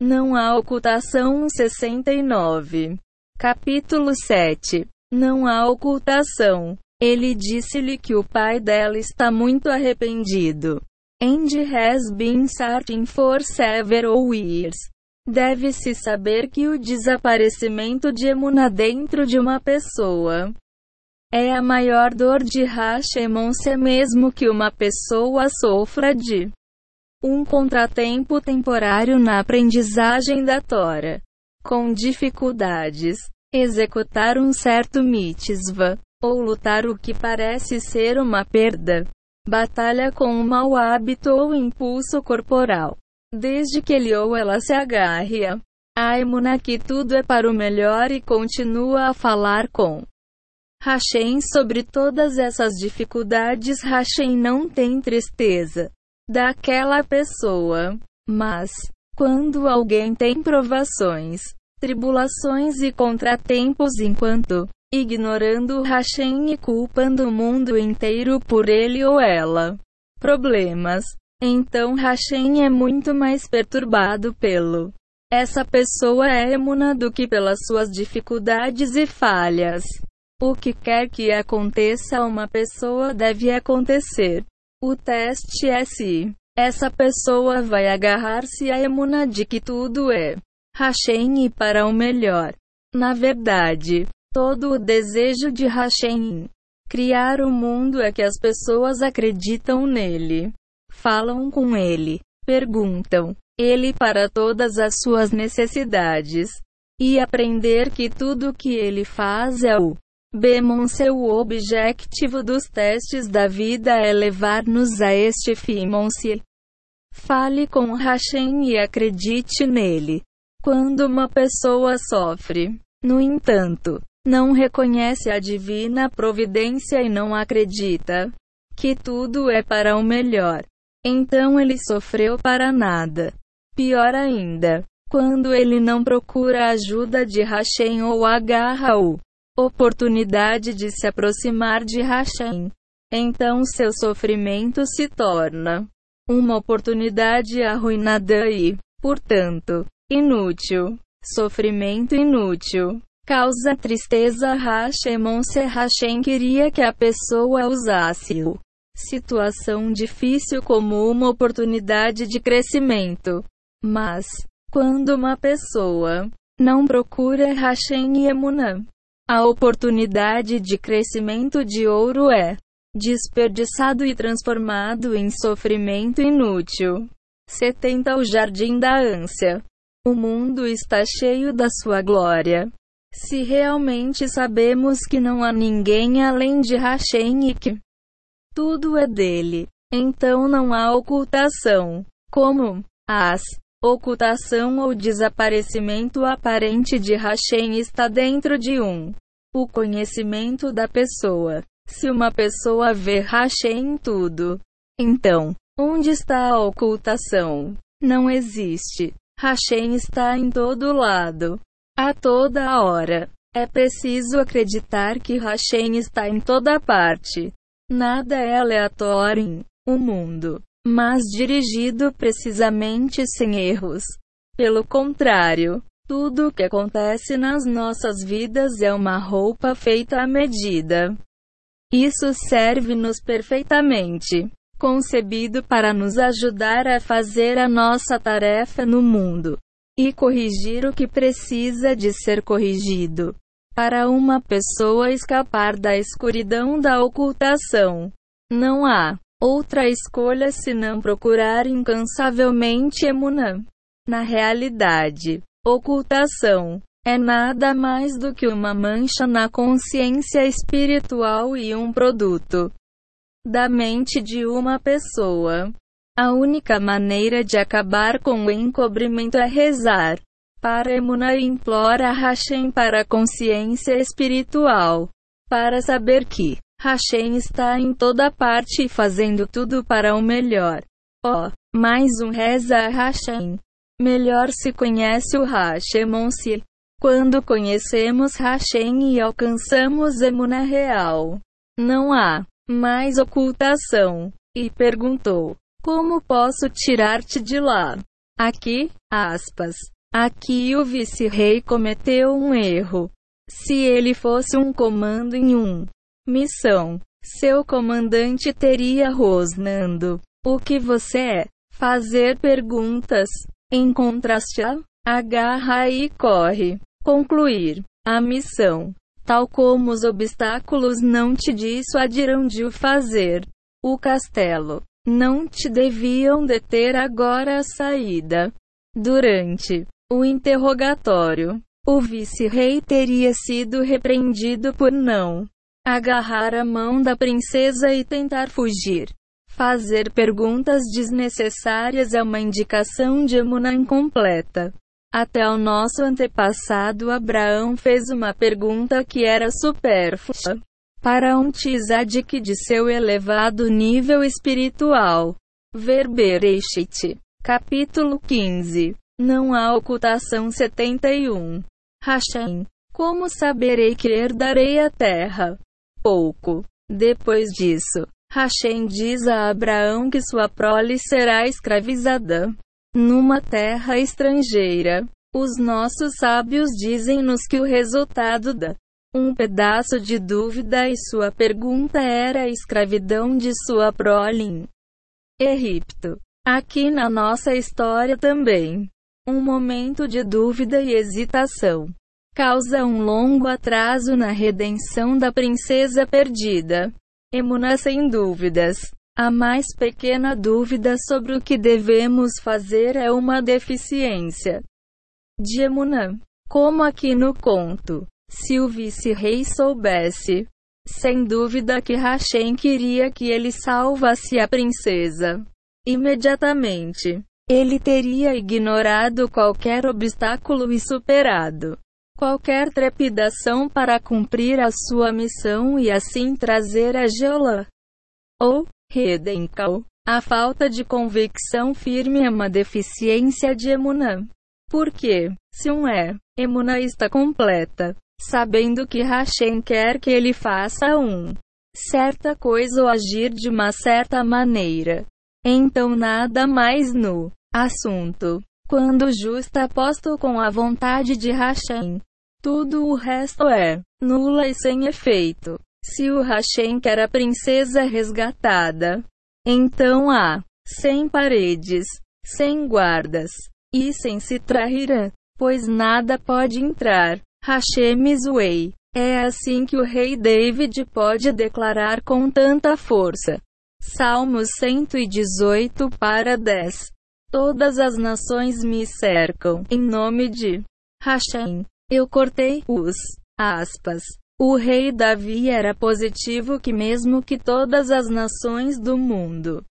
Não há ocultação 69. Capítulo 7. Não há ocultação. Ele disse-lhe que o pai dela está muito arrependido. And has been searching for several years. Deve-se saber que o desaparecimento de emuna dentro de uma pessoa é a maior dor de Hashemon se mesmo que uma pessoa sofra de um contratempo temporário na aprendizagem da Tora. Com dificuldades, executar um certo mitzvah, ou lutar o que parece ser uma perda, batalha com um mau hábito ou impulso corporal. Desde que ele ou ela se agarre a Aimuna que tudo é para o melhor e continua a falar com Hashem sobre todas essas dificuldades. Hashem não tem tristeza daquela pessoa. Mas, quando alguém tem provações, tribulações e contratempos enquanto ignorando Hashem e culpando o mundo inteiro por ele ou ela, problemas, então Hashem é muito mais perturbado pelo essa pessoa é emuna do que pelas suas dificuldades e falhas. O que quer que aconteça a uma pessoa deve acontecer. O teste é se essa pessoa vai agarrar-se à emuna de que tudo é Hashem e para o melhor. Na verdade, todo o desejo de Hashem criar o mundo é que as pessoas acreditam nele falam com ele, perguntam ele para todas as suas necessidades e aprender que tudo que ele faz é o Bemon seu objetivo dos testes da vida é levar-nos a este fim. Fale com Hashem e acredite nele. Quando uma pessoa sofre, no entanto, não reconhece a divina providência e não acredita que tudo é para o melhor, então ele sofreu para nada. Pior ainda, quando ele não procura a ajuda de Hashem ou agarra o oportunidade de se aproximar de Hashem, então seu sofrimento se torna uma oportunidade arruinada e, portanto, inútil. Sofrimento inútil. Causa tristeza Hashemon se Hashem queria que a pessoa usasse-o situação difícil como uma oportunidade de crescimento. Mas, quando uma pessoa não procura Hashem e Emunah, a oportunidade de crescimento de ouro é desperdiçado e transformado em sofrimento inútil. 70 O Jardim da Ânsia. O mundo está cheio da sua glória. Se realmente sabemos que não há ninguém além de Hashem e que tudo é dele. Então não há ocultação. Como as ocultação ou desaparecimento aparente de Hashem está dentro de um. O conhecimento da pessoa. Se uma pessoa vê Hashem em tudo, então, onde está a ocultação? Não existe. Hashem está em todo lado. A toda hora. É preciso acreditar que Hashem está em toda parte. Nada é aleatório em o mundo, mas dirigido precisamente sem erros. Pelo contrário, tudo o que acontece nas nossas vidas é uma roupa feita à medida. Isso serve-nos perfeitamente, concebido para nos ajudar a fazer a nossa tarefa no mundo e corrigir o que precisa de ser corrigido. Para uma pessoa escapar da escuridão da ocultação, não há outra escolha senão procurar incansavelmente Emunã. Na realidade, ocultação é nada mais do que uma mancha na consciência espiritual e um produto da mente de uma pessoa. A única maneira de acabar com o encobrimento é rezar. Paremuna implora Hashem para a consciência espiritual. Para saber que Hashem está em toda parte e fazendo tudo para o melhor. Oh, mais um reza a Hashem. Melhor se conhece o Hashemon-se. Quando conhecemos Hashem e alcançamos Emuna real. Não há mais ocultação. E perguntou: Como posso tirar-te de lá? Aqui, aspas. Aqui o vice-rei cometeu um erro. Se ele fosse um comando em um missão, seu comandante teria rosnando. O que você é? Fazer perguntas. Em contraste a agarra e corre. Concluir a missão. Tal como os obstáculos não te dissuadirão de o fazer. O castelo. Não te deviam deter agora a saída. Durante o interrogatório, o vice-rei teria sido repreendido por não agarrar a mão da princesa e tentar fugir. Fazer perguntas desnecessárias é uma indicação de emuna incompleta. Até o nosso antepassado Abraão fez uma pergunta que era supérflua para um tzadik de seu elevado nível espiritual. Verbereshit. Capítulo 15. Não há ocultação 71. Hashem. Como saberei que herdarei a terra? Pouco. Depois disso, Hashem diz a Abraão que sua prole será escravizada numa terra estrangeira. Os nossos sábios dizem-nos que o resultado da um pedaço de dúvida e sua pergunta era a escravidão de sua prole em Egipto. Aqui na nossa história também. Um momento de dúvida e hesitação causa um longo atraso na redenção da princesa perdida. Emuna sem dúvidas. A mais pequena dúvida sobre o que devemos fazer é uma deficiência de Emunã. Como aqui no conto. Se o vice-rei soubesse, sem dúvida que Hashem queria que ele salvasse a princesa. Imediatamente, ele teria ignorado qualquer obstáculo e superado qualquer trepidação para cumprir a sua missão e assim trazer a Geolã. Ou, Redenkal. A falta de convicção firme é uma deficiência de Emunã. Porque, se um é, Emunã está completa, sabendo que Hashem quer que ele faça um certa coisa ou agir de uma certa maneira. Então nada mais no assunto. Quando justa aposto com a vontade de Hashem, tudo o resto é nula e sem efeito. Se o Hashem quer a princesa resgatada, então há sem paredes, sem guardas e sem se trairã, pois nada pode entrar. Hashem Isway. É assim que o rei David pode declarar com tanta força. Salmos 118 para 10. Todas as nações me cercam, em nome de Hashem. Eu cortei os aspas. O rei Davi era positivo que mesmo que todas as nações do mundo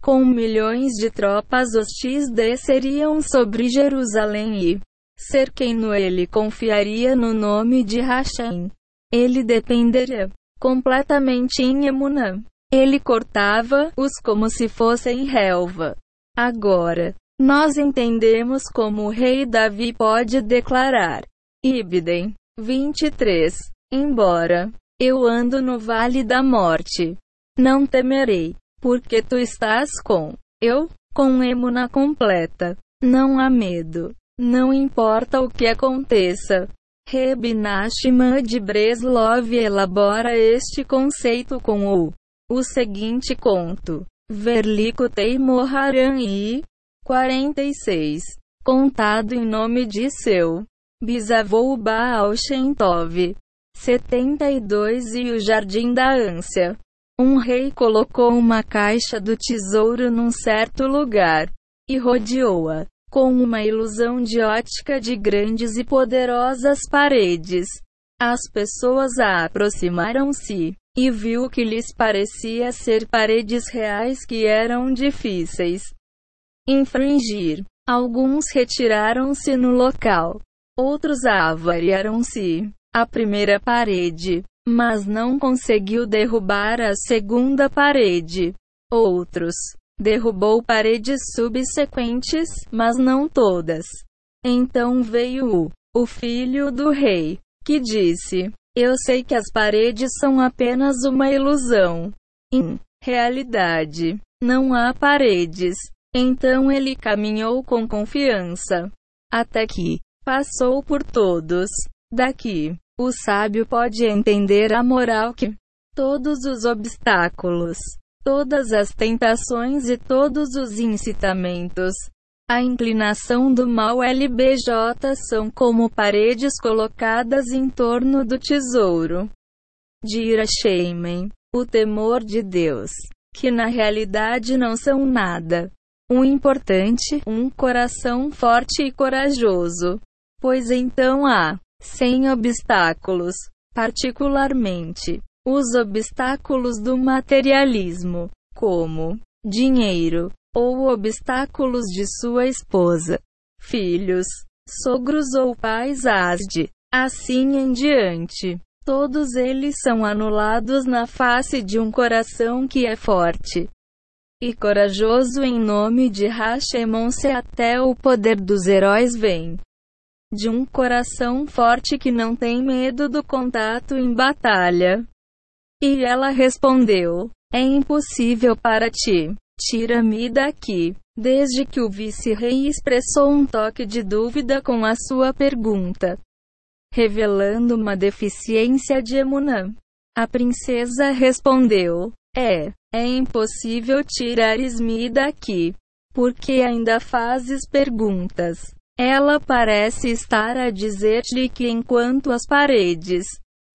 com milhões de tropas hostis desceriam sobre Jerusalém e cerquem-no ele confiaria no nome de Hashem. Ele dependeria completamente em Emunã. Ele cortava-os como se fossem relva. Agora, nós entendemos como o rei Davi pode declarar: Ibidem 23. Embora eu ando no vale da morte, não temerei, porque tu estás com eu, com emuna completa. Não há medo. Não importa o que aconteça. Reb Nachman de Breslov elabora este conceito com o, o seguinte conto. Verlikutei Moharan I. 46. Contado em nome de seu bisavô Baal Shem Tov. 72 E o Jardim da Ânsia. Um rei colocou uma caixa do tesouro num certo lugar e rodeou-a com uma ilusão de ótica de grandes e poderosas paredes. As pessoas aproximaram-se e viu que lhes parecia ser paredes reais que eram difíceis infringir. Alguns retiraram-se no local Outros avariaram-se a primeira parede, mas não conseguiu derrubar a segunda parede. Outros derrubou paredes subsequentes, mas não todas. Então veio o, o filho do rei, que disse: Eu sei que as paredes são apenas uma ilusão. Em realidade, não há paredes. Então ele caminhou com confiança. Até que passou por todos. Daqui, o sábio pode entender a moral que todos os obstáculos, todas as tentações e todos os incitamentos, a inclinação do mal LBJ são como paredes colocadas em torno do tesouro de Irasheimen, o temor de Deus, que na realidade não são nada. Um importante, um coração forte e corajoso. Pois então há, sem obstáculos, particularmente, os obstáculos do materialismo, como dinheiro, ou obstáculos de sua esposa, filhos, sogros ou pais asde, assim em diante. Todos eles são anulados na face de um coração que é forte e corajoso em nome de Hashemon-se até o poder dos heróis vem de um coração forte que não tem medo do contato em batalha. E ela respondeu: É impossível para ti. Tira-me daqui. Desde que o vice-rei expressou um toque de dúvida com a sua pergunta, revelando uma deficiência de Emunã. A princesa respondeu: É, é impossível tirares-me daqui, porque ainda fazes perguntas. Ela parece estar a dizer-lhe que enquanto as paredes,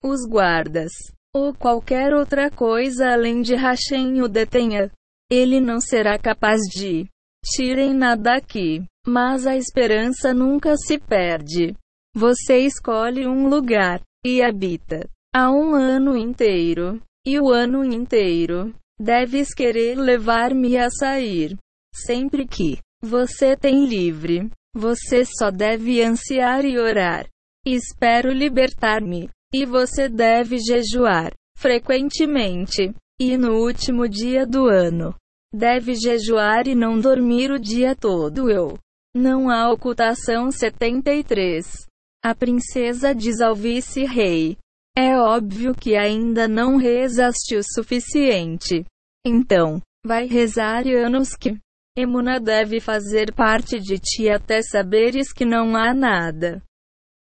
os guardas, ou qualquer outra coisa além de Hashem o detenha, ele não será capaz de tirem-na daqui. Mas a esperança nunca se perde. Você escolhe um lugar e habita há um ano inteiro, e o ano inteiro deves querer levar-me a sair. Sempre que você tem livre, você só deve ansiar e orar. Espero libertar-me. E você deve jejuar frequentemente. E no último dia do ano, deve jejuar e não dormir o dia todo. Eu. Não há ocultação 73. A princesa diz ao vice-rei: É óbvio que ainda não rezaste o suficiente. Então, vai rezar anos que Emuna deve fazer parte de ti até saberes que não há nada.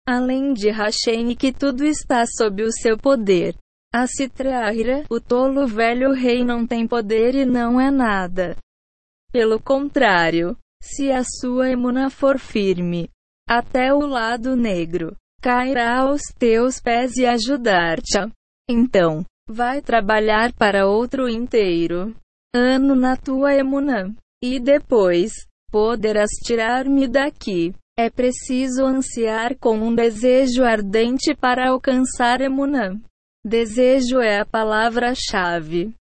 Além de Hashem que tudo está sob o seu poder. A Citraira, o tolo velho rei não tem poder e não é nada. Pelo contrário, se a sua emuna for firme, até o lado negro, cairá aos teus pés e ajudar-te. Então, vai trabalhar para outro inteiro ano na tua emuna, e depois, poderás tirar-me daqui. É preciso ansiar com um desejo ardente para alcançar emuna. Desejo é a palavra-chave.